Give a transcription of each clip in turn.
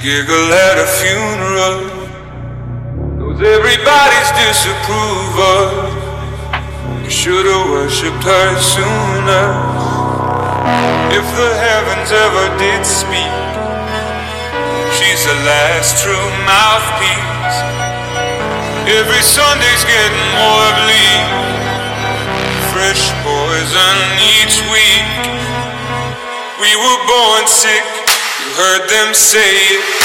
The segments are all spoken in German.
giggle at a funeral. Knows everybody's disapproval. You should've worshipped her sooner. If the heavens ever did speak, she's the last true mouthpiece. Every Sunday's getting more bleak. Fresh poison each week. We were born sick, heard them say it.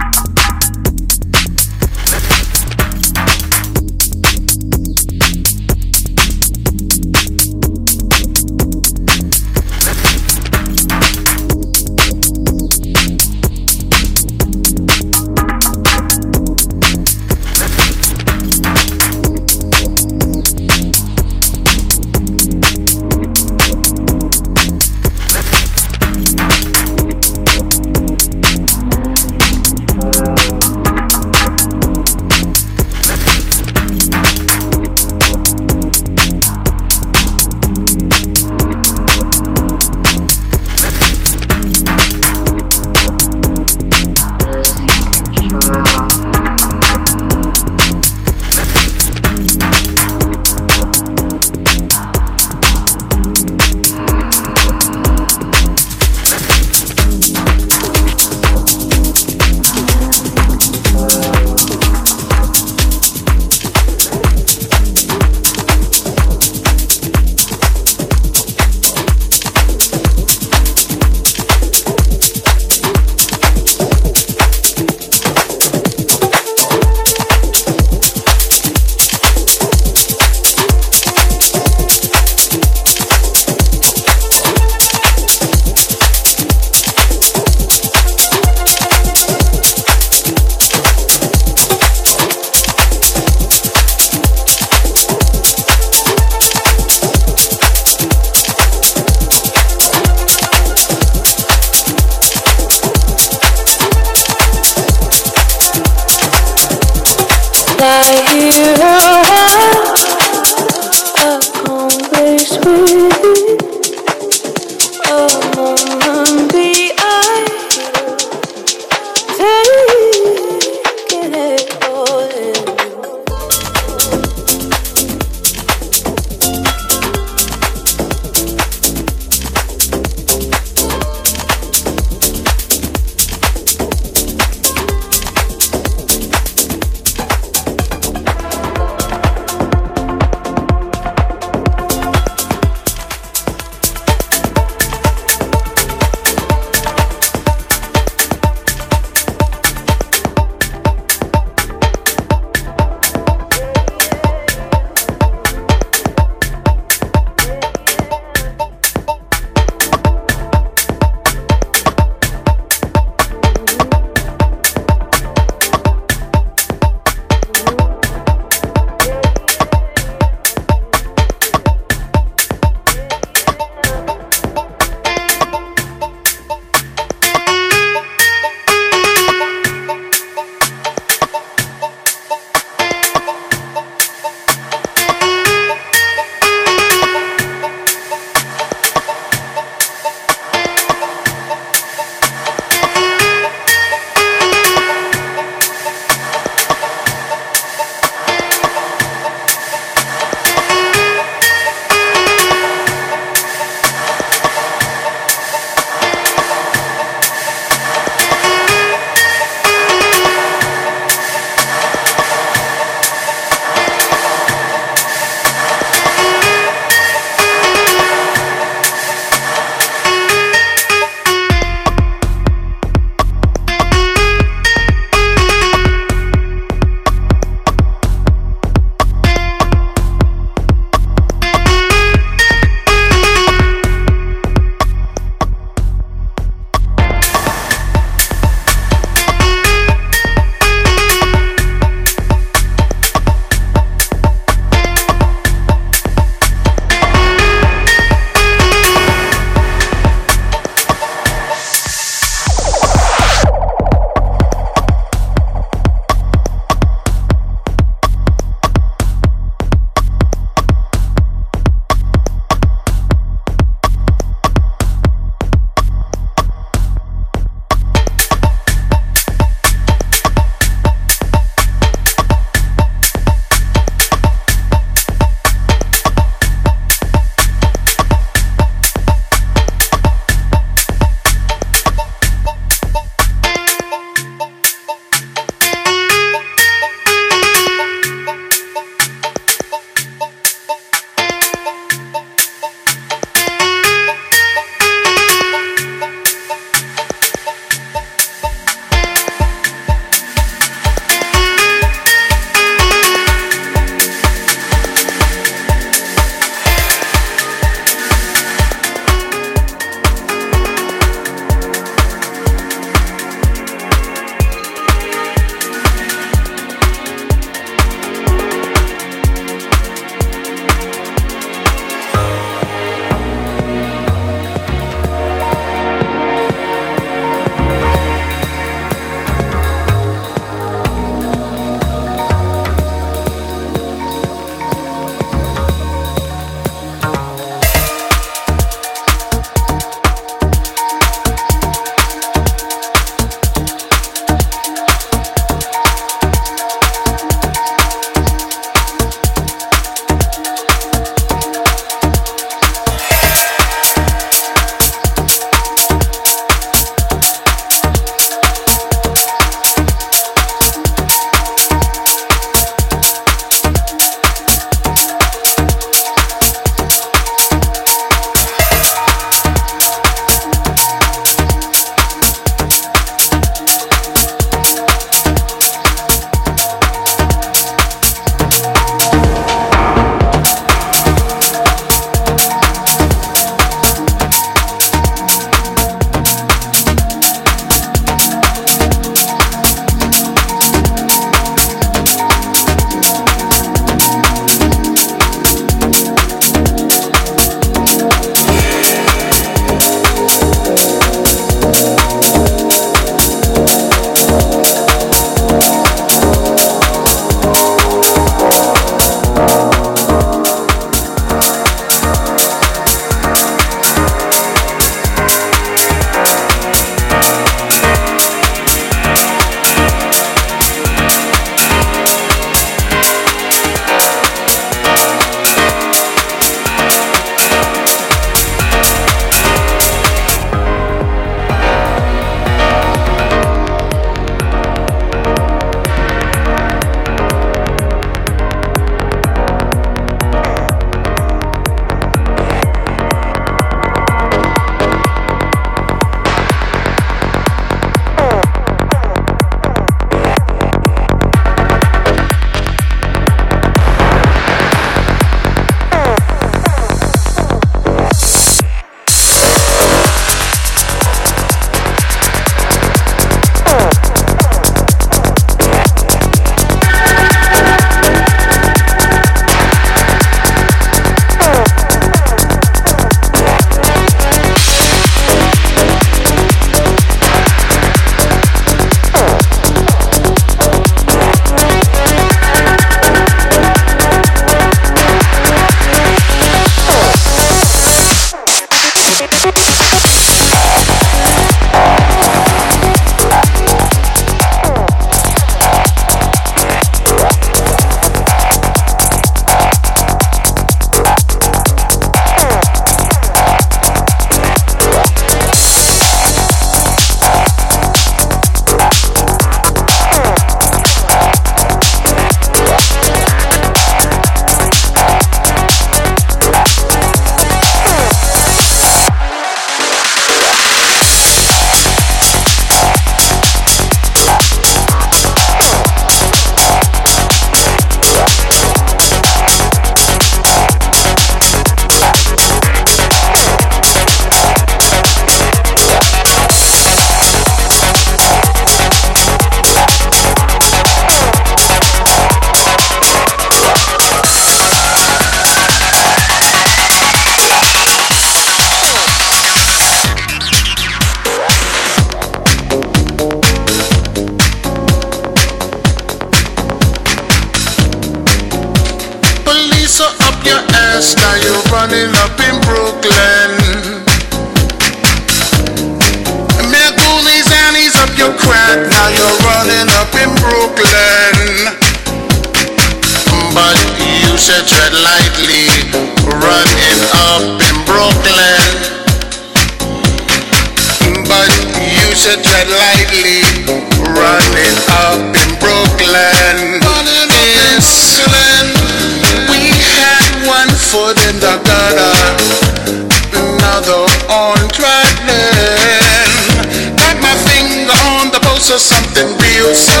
to something real.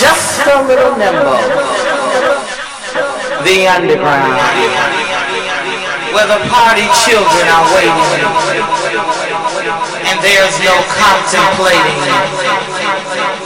just a little nimble. The underground, where the party children are waiting, and there's no contemplating.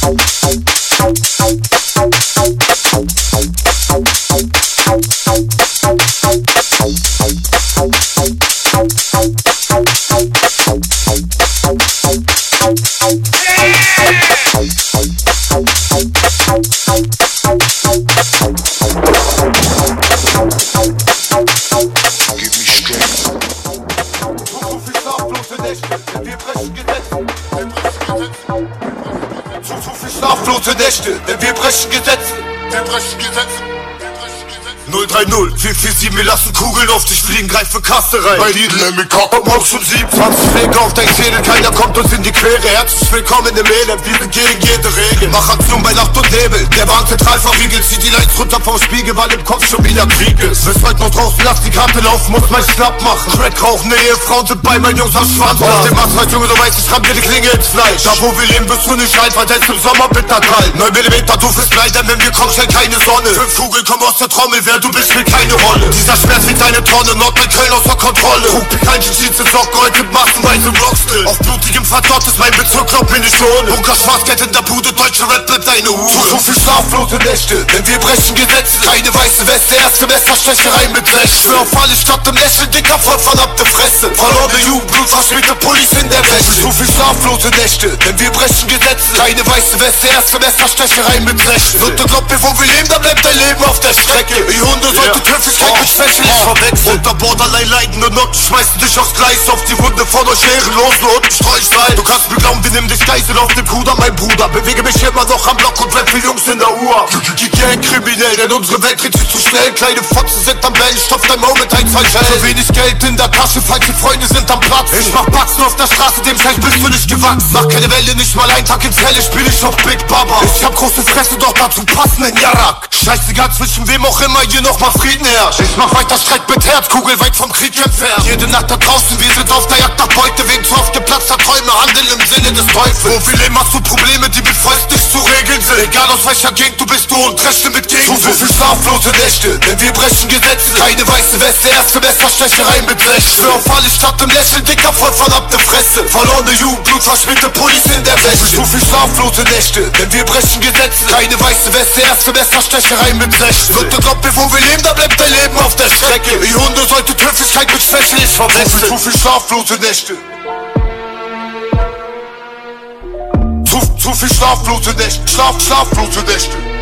Schlaflose für Kasse rein. Bei Lidl im Kopf. Komm auf schon 27 Pflege auf dein Schädel, keiner kommt uns in die Quere. Herzlich willkommen im Elend, wir gegen jede Regel. Mach Aktion bei Nacht und Nebel, der Bahn zentral verriegelt, zieht die Lights runter vom Spiegel, weil im Kopf schon wieder Krieg ist. Bis heute noch draußen, lass die Karte laufen, muss mein Schnapp machen. Crack rauchen, Ehefrauen sind bei meinen Jungs am Schwanz. Auf dem Asphalt, Junge, du weißt, ich ramm dir die Klinge ins Fleisch. Da wo wir leben, bist du nicht alt, weil es im Sommer bitter kalt. 9 mm, du fürs Blei, denn wenn wir kommen, schnell keine Sonne. Fünf Kugeln kommen aus der Trommel, wer du bist, spielt keine Rolle. Dieser Schmerz wie deine Tonne, Nordrhein Köln außer Kontrolle. Trug pikantische Jeans in Socken, heute massenweise Rockstill. Auf blutigem Verdott ist mein Bezirk, glaub mir nicht ohne. Bunker Schwarzgeld in der Bude, deutsche Rap bleibt deine Hure. Zu, zu viel schlaflose Nächte, denn wir brechen Gesetze. Keine weiße Weste, erste Messerstecherei mit Recht. Für auf alle Stadt im Lächeln, dicker voll verdammte Fresse. Verlorene Jugend, blutverschmierte Pullis in der Wäsche. Zu viel schlaflose Nächte, denn wir brechen Gesetze. Keine weiße Weste, erste Messerstecherei mit Recht. Und du glaubst mir, wo wir leben, da bleibt dein Leben auf der Strecke. Die Hunde sollte Höflichkeit mit Schwäche nicht verwechseln. Unter Borderline leiden und Noten schmeißen dich aufs Gleis auf die Wunde von euch Ehrenlosen und Streuchlein. Du kannst mir glauben, wir nehmen dich Geisel auf dem Bruder, mein Bruder. Bewege mich immer noch am Block und rap Jungs in der Uhr. Die Gang kriminell, denn unsere Welt dreht sich zu schnell. Kleine Fotzen sind am Bellen, stopf dein Maul mit ein, zwei Schellen. Zu wenig Geld in der Tasche, falsche Freunde sind am Platz. Ich mach Batzen auf der Straße, dem Scheiß bist du nicht gewachsen. Mach keine Welle, nicht mal einen Tag ins Helle, spiel ich auf Big Baba. Ich hab große Fresse, doch dazu passenden Jarak. Scheißegal zwischen wem auch immer hier noch mal Frieden herrscht. Ich mach weiter Streit mit Herz, Kugel weit vom Krieg entfernt. Jede Nacht da draußen, wir sind auf der Jagd nach Beute, wegen zu oft geplatzter Träume, handeln im Sinne des Teufels. Wo viel immer zu Probleme, die mit Fäust nicht zu regeln sind. Egal aus welcher Gegend du bist, du und Rechte mit Gegend. Zu, so viel schlaflose Nächte, denn wir brechen Gesetze. Keine weiße Weste, erste Messerstecherei mit Recht. Für auf alle Stadt im Lächeln, dicker voll verdammte Fresse. Verlorene Jugend, blutverschmierte Pullis in der Wäsche. Zu viel schlaflose Nächte, denn wir brechen Gesetze. Keine weiße Weste, erste Messerstecherei mit Recht. Du glaubst mir, wo wir leben, da bleibt dein Leben auf der Strecke. Die Hunde sollte Höflichkeit mit Schwäche nicht verwechseln. Zu viel schlaflose Nächte. Zu, zu viel schlaflose Nächte. Schlaf, schlaflose Nächte.